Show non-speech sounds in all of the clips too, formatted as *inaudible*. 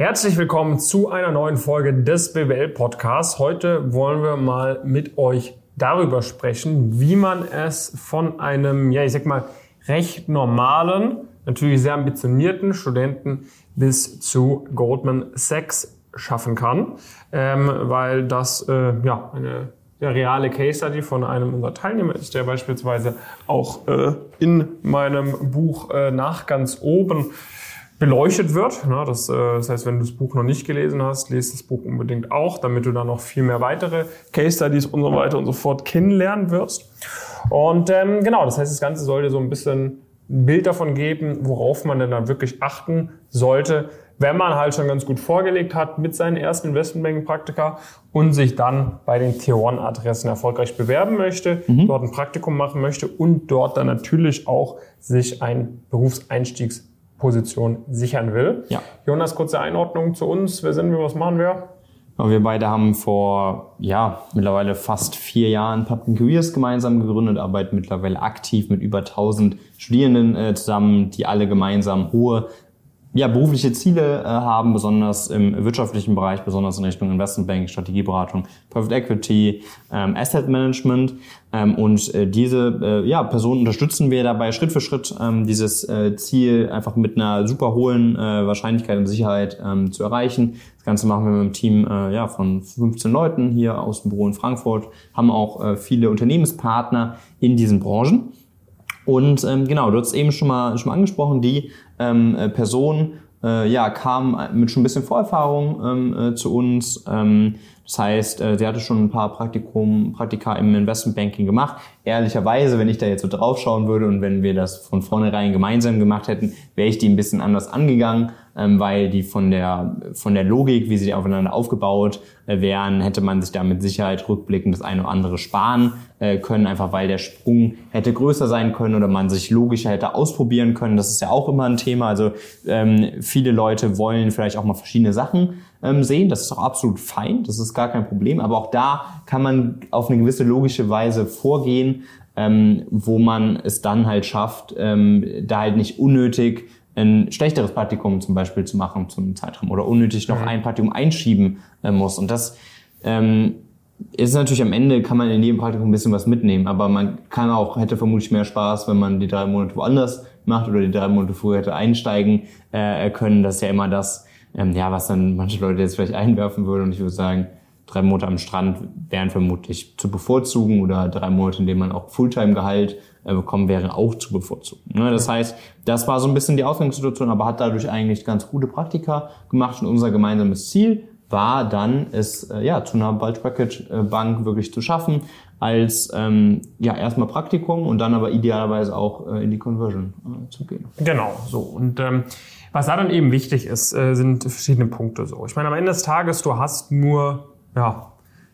Herzlich willkommen zu einer neuen Folge des BWL Podcasts. Heute wollen wir mal mit euch darüber sprechen, wie man es von einem, ja, ich sag mal, recht normalen, natürlich sehr ambitionierten Studenten bis zu Goldman Sachs schaffen kann, ähm, weil das äh, ja eine der reale Case Study von einem unserer Teilnehmer ist, der beispielsweise auch äh, in meinem Buch äh, nach ganz oben beleuchtet wird. Das, äh, das heißt, wenn du das Buch noch nicht gelesen hast, lest das Buch unbedingt auch, damit du dann noch viel mehr weitere Case Studies und so weiter und so fort kennenlernen wirst. Und ähm, genau, das heißt, das Ganze soll dir so ein bisschen ein Bild davon geben, worauf man denn dann wirklich achten sollte, wenn man halt schon ganz gut vorgelegt hat mit seinen ersten Investmentbanking-Praktika und sich dann bei den Tier One-Adressen erfolgreich bewerben möchte, mhm. dort ein Praktikum machen möchte und dort dann natürlich auch sich ein Berufseinstiegsposition sichern will. Ja. Jonas, kurze Einordnung zu uns. Wer sind wir? Was machen wir? Wir beide haben vor, ja, mittlerweile fast vier Jahren Public Careers gemeinsam gegründet, arbeiten mittlerweile aktiv mit über 1000 Studierenden äh, zusammen, die alle gemeinsam hohe ja, berufliche Ziele äh, haben, besonders im wirtschaftlichen Bereich, besonders in Richtung Investmentbank, Strategieberatung, Private Equity, ähm, Asset Management. Ähm, und äh, diese äh, ja, Personen unterstützen wir dabei Schritt für Schritt, ähm, dieses äh, Ziel einfach mit einer super hohen äh, Wahrscheinlichkeit und Sicherheit ähm, zu erreichen. Das Ganze machen wir mit einem Team äh, ja, von 15 Leuten hier aus dem Büro in Frankfurt, haben auch äh, viele Unternehmenspartner in diesen Branchen. Und ähm, genau, du hast eben schon mal, schon mal angesprochen, die ähm, äh, Person äh, ja, kam mit schon ein bisschen Vorerfahrung ähm, äh, zu uns. Ähm, das heißt, äh, sie hatte schon ein paar Praktikum, Praktika im Investmentbanking gemacht. Ehrlicherweise, wenn ich da jetzt so draufschauen würde und wenn wir das von vornherein gemeinsam gemacht hätten, wäre ich die ein bisschen anders angegangen weil die von der, von der Logik, wie sie aufeinander aufgebaut äh, wären, hätte man sich da mit Sicherheit rückblickend das eine oder andere sparen äh, können, einfach weil der Sprung hätte größer sein können oder man sich logischer hätte ausprobieren können. Das ist ja auch immer ein Thema. Also ähm, viele Leute wollen vielleicht auch mal verschiedene Sachen ähm, sehen. Das ist auch absolut fein, das ist gar kein Problem. Aber auch da kann man auf eine gewisse logische Weise vorgehen, ähm, wo man es dann halt schafft, ähm, da halt nicht unnötig ein schlechteres Praktikum zum Beispiel zu machen zum Zeitraum oder unnötig noch mhm. ein Praktikum einschieben äh, muss. Und das ähm, ist natürlich am Ende, kann man in jedem Praktikum ein bisschen was mitnehmen, aber man kann auch, hätte vermutlich mehr Spaß, wenn man die drei Monate woanders macht oder die drei Monate früher hätte einsteigen äh, können. Das ist ja immer das, ähm, ja, was dann manche Leute jetzt vielleicht *laughs* einwerfen würden. Und ich würde sagen, drei Monate am Strand wären vermutlich zu bevorzugen oder drei Monate, in denen man auch Fulltime-Gehalt äh, bekommen wäre, auch zu bevorzugen. Ne? Das heißt, das war so ein bisschen die Ausgangssituation, aber hat dadurch eigentlich ganz gute Praktika gemacht und unser gemeinsames Ziel war dann, es äh, ja zu einer Bulge Bracket äh, Bank wirklich zu schaffen, als ähm, ja erstmal Praktikum und dann aber idealerweise auch äh, in die Conversion äh, zu gehen. Genau, so und ähm, was da dann eben wichtig ist, äh, sind verschiedene Punkte so. Ich meine, am Ende des Tages, du hast nur ja,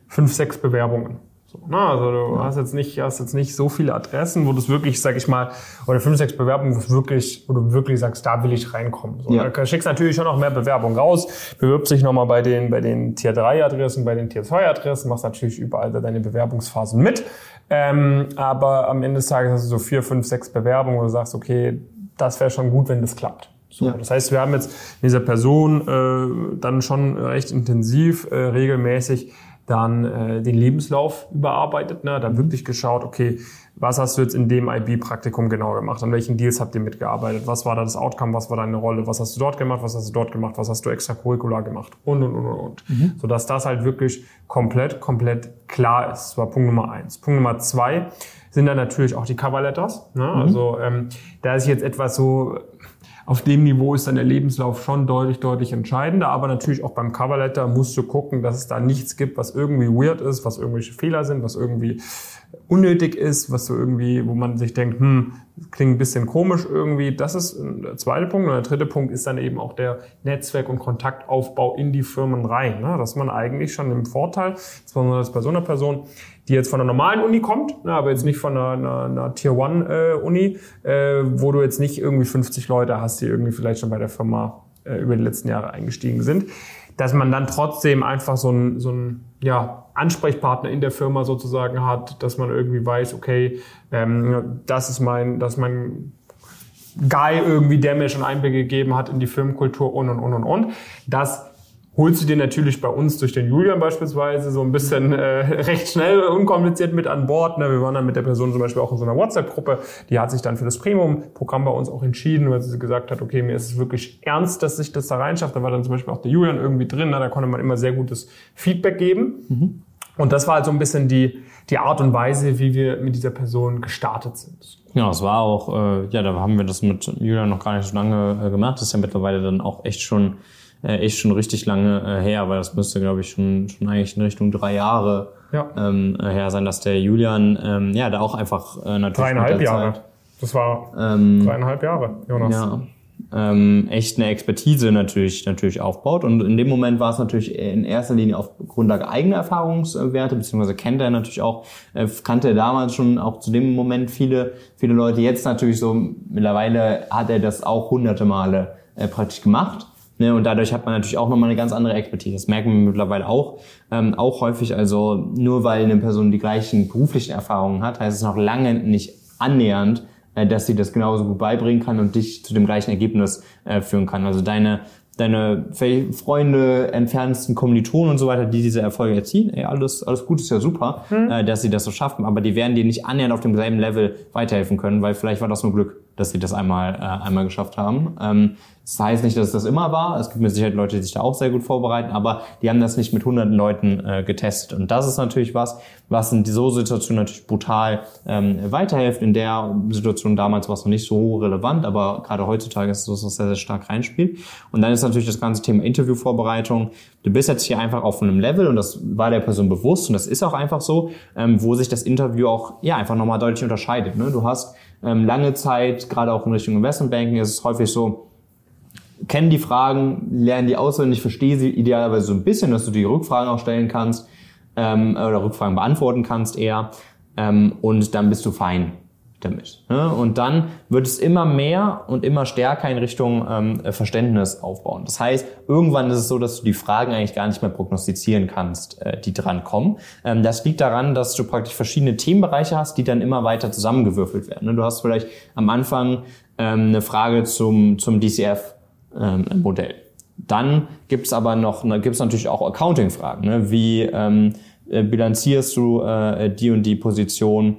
fünf, sechs Bewerbungen. So, ne? Also du ja. hast jetzt nicht, hast jetzt nicht so viele Adressen, wo du es wirklich, sag ich mal, oder fünf, sechs Bewerbungen, wo, wirklich, wo du wirklich sagst, da will ich reinkommen. So, ja. Du schickst natürlich schon noch mehr Bewerbungen raus, bewirbst dich nochmal bei den, bei den Tier 3 Adressen, bei den Tier 2 Adressen, machst natürlich überall deine Bewerbungsphasen mit. Ähm, aber am Ende des Tages hast du so vier, fünf, sechs Bewerbungen, wo du sagst, okay, das wäre schon gut, wenn das klappt. So, ja. Das heißt, wir haben jetzt mit dieser Person äh, dann schon recht intensiv, äh, regelmäßig dann äh, den Lebenslauf überarbeitet, ne? dann wirklich geschaut, okay, was hast du jetzt in dem IB-Praktikum genau gemacht? An welchen Deals habt ihr mitgearbeitet? Was war da das Outcome? Was war deine Rolle? Was hast du dort gemacht? Was hast du dort gemacht? Was hast du extracurricular gemacht? Und, und, und, und. Mhm. Sodass das halt wirklich komplett, komplett klar ist. Das war Punkt Nummer eins. Punkt Nummer zwei sind dann natürlich auch die Cover Letters. Ne? Mhm. Also ähm, da ist jetzt etwas so auf dem Niveau ist dann der Lebenslauf schon deutlich, deutlich entscheidender. Aber natürlich auch beim Coverletter musst du gucken, dass es da nichts gibt, was irgendwie weird ist, was irgendwelche Fehler sind, was irgendwie unnötig ist, was so irgendwie, wo man sich denkt, hm, klingt ein bisschen komisch irgendwie. Das ist der zweite Punkt. Und der dritte Punkt ist dann eben auch der Netzwerk- und Kontaktaufbau in die Firmen rein. Ne? Dass man eigentlich schon im Vorteil, besonders bei so einer Person, die jetzt von einer normalen Uni kommt, ne, aber jetzt nicht von einer, einer, einer Tier-One-Uni, äh, wo du jetzt nicht irgendwie 50 Leute hast, die irgendwie vielleicht schon bei der Firma äh, über die letzten Jahre eingestiegen sind, dass man dann trotzdem einfach so ein, so ein ja, Ansprechpartner in der Firma sozusagen hat, dass man irgendwie weiß, okay, ähm, das ist mein, das ist mein Guy irgendwie, der mir schon Einblick gegeben hat in die Filmkultur und und und und und. Das holst du dir natürlich bei uns durch den Julian beispielsweise so ein bisschen äh, *laughs* recht schnell, unkompliziert mit an Bord. Ne? Wir waren dann mit der Person zum Beispiel auch in so einer WhatsApp-Gruppe. Die hat sich dann für das Premium-Programm bei uns auch entschieden, weil sie gesagt hat, okay, mir ist es wirklich ernst, dass sich das da reinschafft. Da war dann zum Beispiel auch der Julian irgendwie drin. Ne? Da konnte man immer sehr gutes Feedback geben. Mhm. Und das war halt so ein bisschen die, die Art und Weise, wie wir mit dieser Person gestartet sind. Ja, es war auch, äh, ja, da haben wir das mit Julian noch gar nicht so lange äh, gemacht. Das ist ja mittlerweile dann auch echt schon äh, echt schon richtig lange äh, her, weil das müsste, glaube ich, schon, schon eigentlich in Richtung drei Jahre ja. ähm, äh, her sein, dass der Julian ähm, ja da auch einfach äh, natürlich. Dreieinhalb Jahre. Das war ähm, dreieinhalb Jahre, Jonas. Ja. Ähm, echt eine Expertise natürlich natürlich aufbaut und in dem Moment war es natürlich in erster Linie auf Grundlage eigener Erfahrungswerte beziehungsweise kennt er natürlich auch äh, kannte er damals schon auch zu dem Moment viele viele Leute jetzt natürlich so mittlerweile hat er das auch hunderte Male äh, praktisch gemacht Ne, und dadurch hat man natürlich auch nochmal eine ganz andere Expertise. Das merken wir mittlerweile auch. Ähm, auch häufig, also nur weil eine Person die gleichen beruflichen Erfahrungen hat, heißt es noch lange nicht annähernd, äh, dass sie das genauso gut beibringen kann und dich zu dem gleichen Ergebnis äh, führen kann. Also deine deine Freunde, entferntesten Kommilitonen und so weiter, die diese Erfolge erzielen, ey, alles, alles gut, ist ja super, mhm. äh, dass sie das so schaffen, aber die werden dir nicht annähernd auf demselben Level weiterhelfen können, weil vielleicht war das nur Glück, dass sie das einmal, äh, einmal geschafft haben. Ähm, das heißt nicht, dass das immer war. Es gibt mit Sicherheit Leute, die sich da auch sehr gut vorbereiten, aber die haben das nicht mit hunderten Leuten äh, getestet. Und das ist natürlich was, was in so Situationen natürlich brutal ähm, weiterhilft. In der Situation damals war es noch nicht so relevant, aber gerade heutzutage ist es so, was sehr, sehr stark reinspielt. Und dann ist natürlich das ganze Thema Interviewvorbereitung. Du bist jetzt hier einfach auf einem Level und das war der Person bewusst und das ist auch einfach so, ähm, wo sich das Interview auch ja einfach nochmal deutlich unterscheidet. Ne? Du hast lange Zeit, gerade auch in Richtung Investmentbanking, ist es häufig so, kennen die Fragen, lernen die auswendig, verstehe sie idealerweise so ein bisschen, dass du die Rückfragen auch stellen kannst ähm, oder Rückfragen beantworten kannst eher ähm, und dann bist du fein damit. Ne? Und dann wird es immer mehr und immer stärker in Richtung ähm, Verständnis aufbauen. Das heißt, irgendwann ist es so, dass du die Fragen eigentlich gar nicht mehr prognostizieren kannst, äh, die dran kommen. Ähm, das liegt daran, dass du praktisch verschiedene Themenbereiche hast, die dann immer weiter zusammengewürfelt werden. Ne? Du hast vielleicht am Anfang ähm, eine Frage zum, zum DCF ähm. Dann gibt's aber noch, gibt's natürlich auch Accounting-Fragen. Ne? Wie ähm, äh, bilanzierst du äh, die und die Position?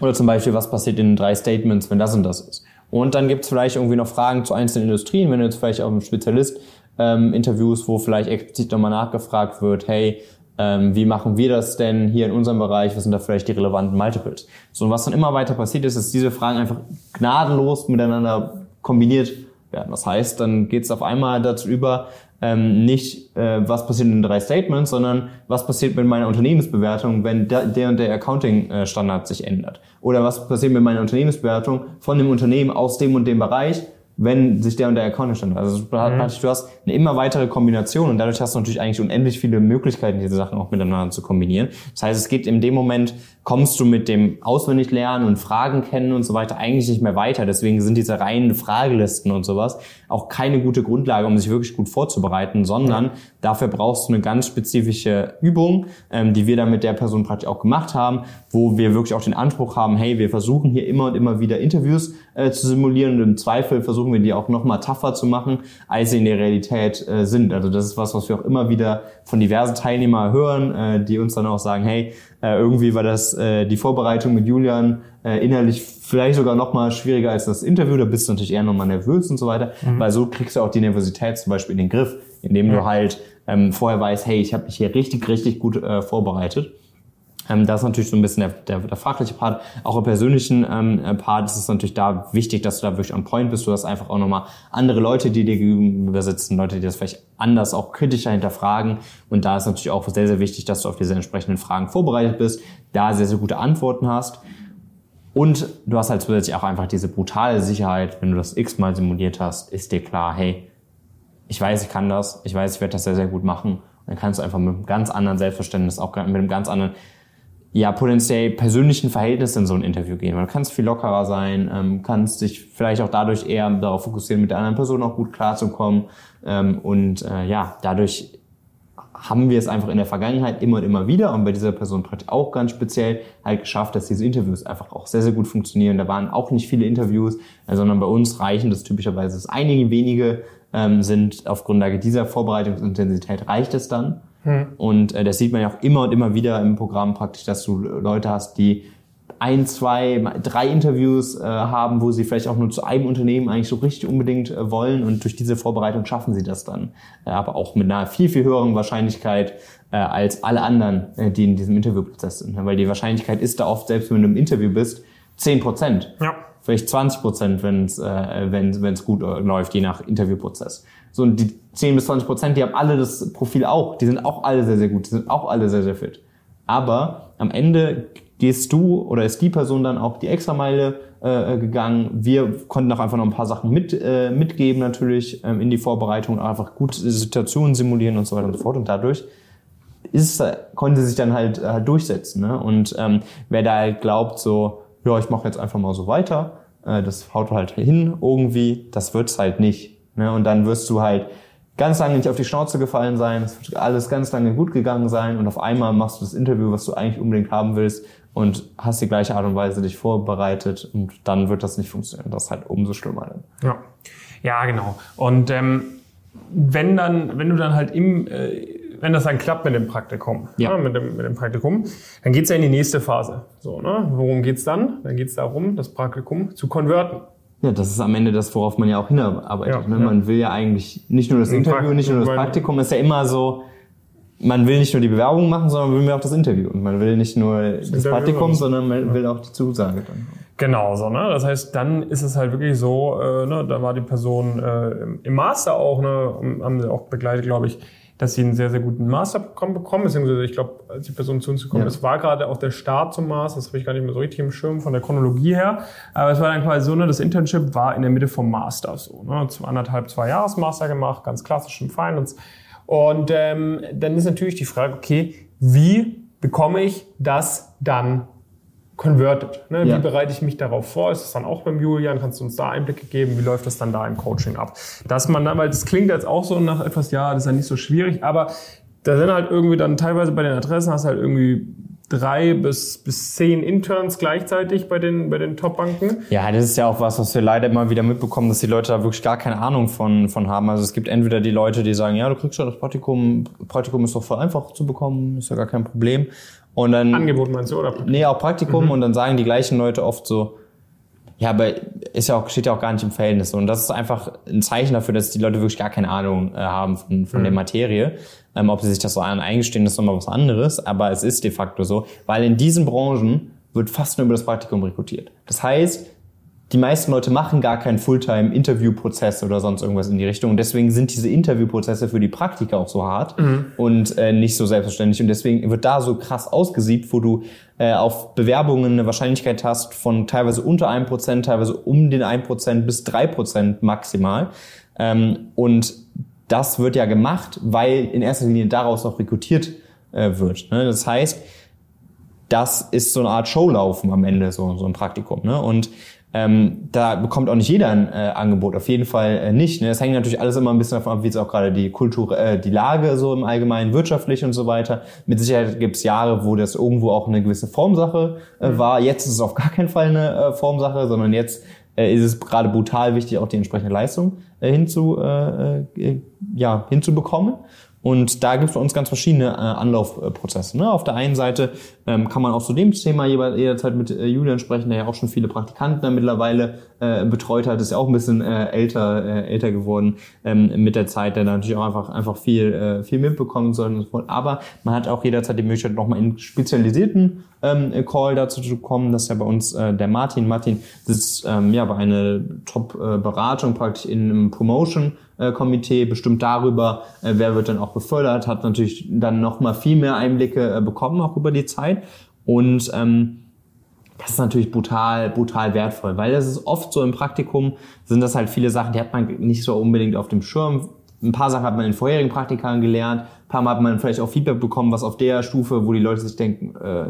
Oder zum Beispiel, was passiert in drei Statements, wenn das und das ist? Und dann gibt's vielleicht irgendwie noch Fragen zu einzelnen Industrien, wenn du jetzt vielleicht auch einen Spezialist ähm, interviewst, wo vielleicht explizit nochmal nachgefragt wird, hey, ähm, wie machen wir das denn hier in unserem Bereich, was sind da vielleicht die relevanten Multiples? So, und was dann immer weiter passiert ist, ist diese Fragen einfach gnadenlos miteinander kombiniert werden. Das heißt, dann geht es auf einmal dazu über, ähm, nicht äh, was passiert in den drei Statements, sondern was passiert mit meiner Unternehmensbewertung, wenn der, der und der Accounting-Standard sich ändert. Oder was passiert mit meiner Unternehmensbewertung von dem Unternehmen aus dem und dem Bereich, wenn sich der und der Accounting standard. Also du hast eine immer weitere Kombination und dadurch hast du natürlich eigentlich unendlich viele Möglichkeiten, diese Sachen auch miteinander zu kombinieren. Das heißt, es geht in dem Moment kommst du mit dem Auswendiglernen und Fragen kennen und so weiter eigentlich nicht mehr weiter. Deswegen sind diese reinen Fragelisten und sowas auch keine gute Grundlage, um sich wirklich gut vorzubereiten, sondern ja. dafür brauchst du eine ganz spezifische Übung, ähm, die wir dann mit der Person praktisch auch gemacht haben, wo wir wirklich auch den Anspruch haben, hey, wir versuchen hier immer und immer wieder Interviews äh, zu simulieren und im Zweifel versuchen wir die auch noch mal tougher zu machen, als sie in der Realität äh, sind. Also das ist was, was wir auch immer wieder von diversen Teilnehmern hören, äh, die uns dann auch sagen, hey, äh, irgendwie war das äh, die Vorbereitung mit Julian äh, innerlich vielleicht sogar noch mal schwieriger als das Interview. Da bist du natürlich eher noch mal nervös und so weiter, mhm. weil so kriegst du auch die Nervosität zum Beispiel in den Griff, indem du halt ähm, vorher weißt, hey, ich habe mich hier richtig, richtig gut äh, vorbereitet. Ähm, das ist natürlich so ein bisschen der, der, der fachliche Part. Auch im persönlichen ähm, äh, Part ist es natürlich da wichtig, dass du da wirklich on point bist. Du hast einfach auch nochmal andere Leute, die dir gegenüber sitzen, Leute, die das vielleicht anders, auch kritischer hinterfragen. Und da ist natürlich auch sehr, sehr wichtig, dass du auf diese entsprechenden Fragen vorbereitet bist, da sehr, sehr gute Antworten hast. Und du hast halt zusätzlich auch einfach diese brutale Sicherheit, wenn du das x-mal simuliert hast, ist dir klar, hey, ich weiß, ich kann das, ich weiß, ich werde das sehr, sehr gut machen. Und dann kannst du einfach mit einem ganz anderen Selbstverständnis, auch mit einem ganz anderen ja, potenziell persönlichen Verhältnis in so ein Interview gehen. Weil du kannst viel lockerer sein, ähm, kannst dich vielleicht auch dadurch eher darauf fokussieren, mit der anderen Person auch gut klarzukommen. Ähm, und äh, ja, dadurch haben wir es einfach in der Vergangenheit immer und immer wieder und bei dieser Person auch ganz speziell halt geschafft, dass diese Interviews einfach auch sehr, sehr gut funktionieren. Da waren auch nicht viele Interviews, äh, sondern bei uns reichen das typischerweise, einige wenige ähm, sind auf Grundlage dieser Vorbereitungsintensität reicht es dann. Hm. Und äh, das sieht man ja auch immer und immer wieder im Programm praktisch, dass du Leute hast, die ein, zwei, drei Interviews äh, haben, wo sie vielleicht auch nur zu einem Unternehmen eigentlich so richtig unbedingt äh, wollen und durch diese Vorbereitung schaffen sie das dann. Äh, aber auch mit einer viel, viel höheren Wahrscheinlichkeit äh, als alle anderen, äh, die in diesem Interviewprozess sind. Weil die Wahrscheinlichkeit ist da oft, selbst wenn du im Interview bist, zehn Prozent. Ja. Vielleicht 20 Prozent, wenn es äh, wenn, wenn's gut äh, läuft, je nach Interviewprozess. So, und die 10 bis 20 Prozent, die haben alle das Profil auch. Die sind auch alle sehr, sehr gut. Die sind auch alle sehr, sehr fit. Aber am Ende gehst du oder ist die Person dann auch die Extrameile äh, gegangen. Wir konnten auch einfach noch ein paar Sachen mit, äh, mitgeben natürlich ähm, in die Vorbereitung, einfach gute Situationen simulieren und so weiter und so fort. Und dadurch ist, konnte sich dann halt, halt durchsetzen. Ne? Und ähm, wer da halt glaubt, so, ja, ich mache jetzt einfach mal so weiter, äh, das haut halt hin irgendwie, das wird's halt nicht. Ne? Und dann wirst du halt ganz lange nicht auf die Schnauze gefallen sein, es wird alles ganz lange gut gegangen sein und auf einmal machst du das Interview, was du eigentlich unbedingt haben willst und hast die gleiche Art und Weise dich vorbereitet und dann wird das nicht funktionieren. Das ist halt umso schlimmer. Ja, ja, genau. Und ähm, wenn dann, wenn du dann halt im, äh, wenn das dann klappt mit dem Praktikum, ja. ne, mit, dem, mit dem Praktikum, dann geht's ja in die nächste Phase. So, ne? Worum geht's dann? Dann geht's darum, das Praktikum zu konverten. Ja, das ist am Ende das, worauf man ja auch hinarbeitet. Ja, ne? Man will ja eigentlich nicht nur das Interview, nicht nur das Praktikum, ist ja immer so, man will nicht nur die Bewerbung machen, sondern man will auch das Interview. Und man will nicht nur das, das Praktikum, sondern man will auch die Zusage dann. Genau so, ne? Das heißt, dann ist es halt wirklich so, äh, ne, da war die Person äh, im Master auch, ne, haben sie auch begleitet, glaube ich, dass sie einen sehr, sehr guten Masterprogramm bekommen, beziehungsweise ich glaube, als die Person zu uns gekommen ja. ist, war gerade auch der Start zum Master, das habe ich gar nicht mehr so richtig im Schirm von der Chronologie her, aber es war dann quasi so, ne, das Internship war in der Mitte vom Master so, ne, anderthalb, zwei Jahres Master gemacht, ganz klassisch im Finance. Und ähm, dann ist natürlich die Frage, okay, wie bekomme ich das dann converted? Ne? Ja. Wie bereite ich mich darauf vor? Ist das dann auch beim Julian? Kannst du uns da Einblicke geben? Wie läuft das dann da im Coaching ab? Dass man dann, weil das klingt jetzt auch so nach etwas, ja, das ist ja nicht so schwierig, aber da sind halt irgendwie dann teilweise bei den Adressen hast du halt irgendwie drei bis, bis zehn Interns gleichzeitig bei den, bei den Top-Banken. Ja, das ist ja auch was, was wir leider immer wieder mitbekommen, dass die Leute da wirklich gar keine Ahnung von, von haben. Also es gibt entweder die Leute, die sagen, ja, du kriegst ja das Praktikum, Praktikum ist doch voll einfach zu bekommen, ist ja gar kein Problem. Und dann. Angebot meinst du, oder? Praktikum? Nee, auch Praktikum. Mhm. Und dann sagen die gleichen Leute oft so, ja, aber ist ja auch, steht ja auch gar nicht im Verhältnis. Und das ist einfach ein Zeichen dafür, dass die Leute wirklich gar keine Ahnung äh, haben von, von mhm. der Materie. Ähm, ob sie sich das so eingestehen, ist nochmal was anderes. Aber es ist de facto so, weil in diesen Branchen wird fast nur über das Praktikum rekrutiert. Das heißt, die meisten Leute machen gar keinen Fulltime-Interviewprozess oder sonst irgendwas in die Richtung. Und deswegen sind diese Interviewprozesse für die Praktika auch so hart mhm. und äh, nicht so selbstverständlich. Und deswegen wird da so krass ausgesiebt, wo du äh, auf Bewerbungen eine Wahrscheinlichkeit hast von teilweise unter einem Prozent, teilweise um den ein Prozent bis drei Prozent maximal. Ähm, und das wird ja gemacht, weil in erster Linie daraus auch rekrutiert äh, wird. Ne? Das heißt, das ist so eine Art Showlaufen am Ende, so, so ein Praktikum. Ne? Und ähm, da bekommt auch nicht jeder ein äh, Angebot, auf jeden Fall äh, nicht. Ne? Das hängt natürlich alles immer ein bisschen davon ab, wie es auch gerade die Kultur, äh, die Lage so im Allgemeinen wirtschaftlich und so weiter. Mit Sicherheit gibt es Jahre, wo das irgendwo auch eine gewisse Formsache äh, mhm. war. Jetzt ist es auf gar keinen Fall eine äh, Formsache, sondern jetzt äh, ist es gerade brutal wichtig, auch die entsprechende Leistung äh, hinzu, äh, äh, ja, hinzubekommen. Und da gibt es bei uns ganz verschiedene äh, Anlaufprozesse. Ne? Auf der einen Seite ähm, kann man auch zu dem Thema jederzeit mit äh, Julian sprechen, der ja auch schon viele Praktikanten da mittlerweile äh, betreut hat, ist ja auch ein bisschen äh, älter, äh, älter geworden ähm, mit der Zeit, der natürlich auch einfach, einfach viel, äh, viel mitbekommen soll. Aber man hat auch jederzeit die Möglichkeit, nochmal in spezialisierten ähm, Call dazu zu kommen. Das ist ja bei uns äh, der Martin. Martin sitzt ähm, ja bei einer Top-Beratung praktisch in einem Promotion Komitee bestimmt darüber, äh, wer wird dann auch befördert, hat natürlich dann nochmal viel mehr Einblicke äh, bekommen, auch über die Zeit. Und ähm, das ist natürlich brutal, brutal wertvoll, weil das ist oft so im Praktikum, sind das halt viele Sachen, die hat man nicht so unbedingt auf dem Schirm. Ein paar Sachen hat man in vorherigen Praktikern gelernt, ein paar Mal hat man vielleicht auch Feedback bekommen, was auf der Stufe, wo die Leute sich denken, äh,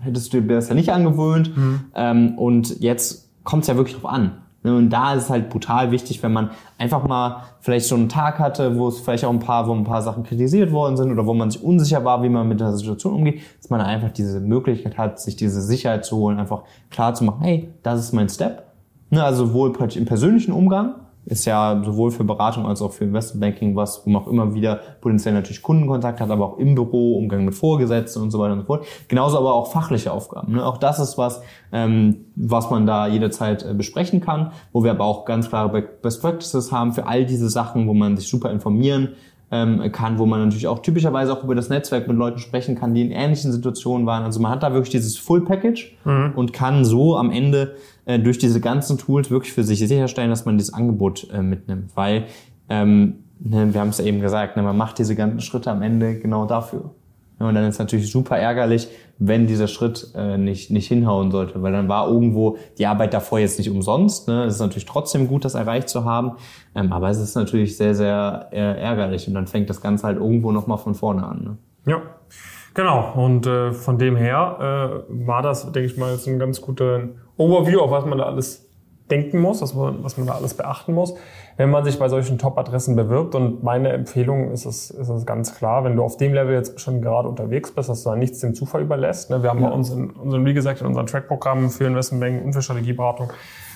hättest du dir das ja nicht angewöhnt. Mhm. Ähm, und jetzt kommt es ja wirklich drauf an. Ne, und da ist es halt brutal wichtig, wenn man einfach mal vielleicht schon einen Tag hatte, wo es vielleicht auch ein paar, wo ein paar Sachen kritisiert worden sind oder wo man sich unsicher war, wie man mit der Situation umgeht, dass man einfach diese Möglichkeit hat, sich diese Sicherheit zu holen, einfach klar zu machen, hey, das ist mein Step. Ne, also sowohl im persönlichen Umgang, ist ja sowohl für Beratung als auch für Investmentbanking was, wo man auch immer wieder potenziell natürlich Kundenkontakt hat, aber auch im Büro, Umgang mit Vorgesetzten und so weiter und so fort. Genauso aber auch fachliche Aufgaben. Ne? Auch das ist was, ähm, was man da jederzeit äh, besprechen kann, wo wir aber auch ganz klare Best Practices haben für all diese Sachen, wo man sich super informieren ähm, kann, wo man natürlich auch typischerweise auch über das Netzwerk mit Leuten sprechen kann, die in ähnlichen Situationen waren. Also man hat da wirklich dieses Full Package mhm. und kann so am Ende äh, durch diese ganzen Tools wirklich für sich sicherstellen, dass man dieses Angebot äh, mitnimmt. Weil, ähm, ne, wir haben es ja eben gesagt, ne, man macht diese ganzen Schritte am Ende genau dafür. Ja, und dann ist natürlich super ärgerlich, wenn dieser Schritt äh, nicht, nicht hinhauen sollte, weil dann war irgendwo die Arbeit davor jetzt nicht umsonst. Ne? Es ist natürlich trotzdem gut, das erreicht zu haben, ähm, aber es ist natürlich sehr, sehr äh, ärgerlich und dann fängt das Ganze halt irgendwo nochmal von vorne an. Ne? Ja, genau. Und äh, von dem her äh, war das, denke ich mal, jetzt ein ganz guter Overview, auf was man da alles denken muss, was man, was man da alles beachten muss, wenn man sich bei solchen Top-Adressen bewirbt. Und meine Empfehlung ist es, ist es ganz klar, wenn du auf dem Level jetzt schon gerade unterwegs bist, dass du da nichts dem Zufall überlässt. Ne? Wir haben ja. bei uns in unseren, wie gesagt, in unseren Track-Programmen für Investmentbanking und für Strategieberatung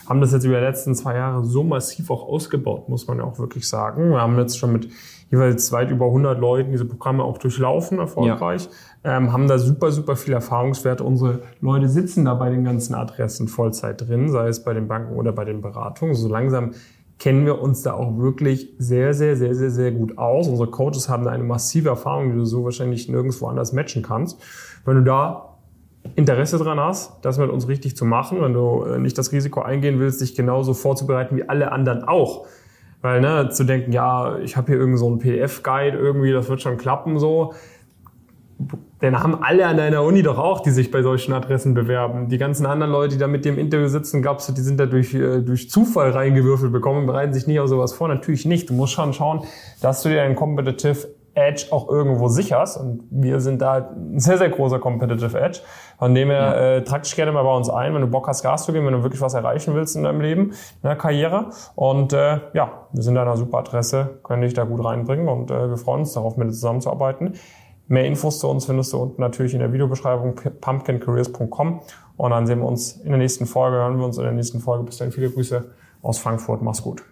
haben das jetzt über die letzten zwei Jahre so massiv auch ausgebaut, muss man ja auch wirklich sagen. Wir haben jetzt schon mit jeweils weit über 100 Leuten diese Programme auch durchlaufen, erfolgreich. Ja ähm, haben da super, super viel Erfahrungswerte. Unsere Leute sitzen da bei den ganzen Adressen Vollzeit drin, sei es bei den Banken oder bei den Beratungen. So langsam kennen wir uns da auch wirklich sehr, sehr, sehr, sehr, sehr gut aus. Unsere Coaches haben da eine massive Erfahrung, die du so wahrscheinlich nirgendwo anders matchen kannst. Wenn du da Interesse dran hast, das mit uns richtig zu machen, wenn du äh, nicht das Risiko eingehen willst, dich genauso vorzubereiten wie alle anderen auch. Weil, ne, zu denken, ja, ich habe hier irgend so PDF-Guide irgendwie, das wird schon klappen so den haben alle an deiner Uni doch auch, die sich bei solchen Adressen bewerben. Die ganzen anderen Leute, die da mit dem Interview sitzen, glaubst du, die sind da durch, äh, durch Zufall reingewürfelt bekommen, bereiten sich nicht auf sowas vor? Natürlich nicht. Du musst schon schauen, dass du dir einen Competitive Edge auch irgendwo sicherst. Und wir sind da ein sehr, sehr großer Competitive Edge. Von dem her, ja. äh, trag dich gerne mal bei uns ein, wenn du Bock hast, Gas zu geben, wenn du wirklich was erreichen willst in deinem Leben, in der Karriere. Und äh, ja, wir sind da eine super Adresse, können dich da gut reinbringen und äh, wir freuen uns darauf, mit dir zusammenzuarbeiten. Mehr Infos zu uns findest du unten natürlich in der Videobeschreibung pumpkincareers.com und dann sehen wir uns in der nächsten Folge, hören wir uns in der nächsten Folge. Bis dann, viele Grüße aus Frankfurt. Mach's gut.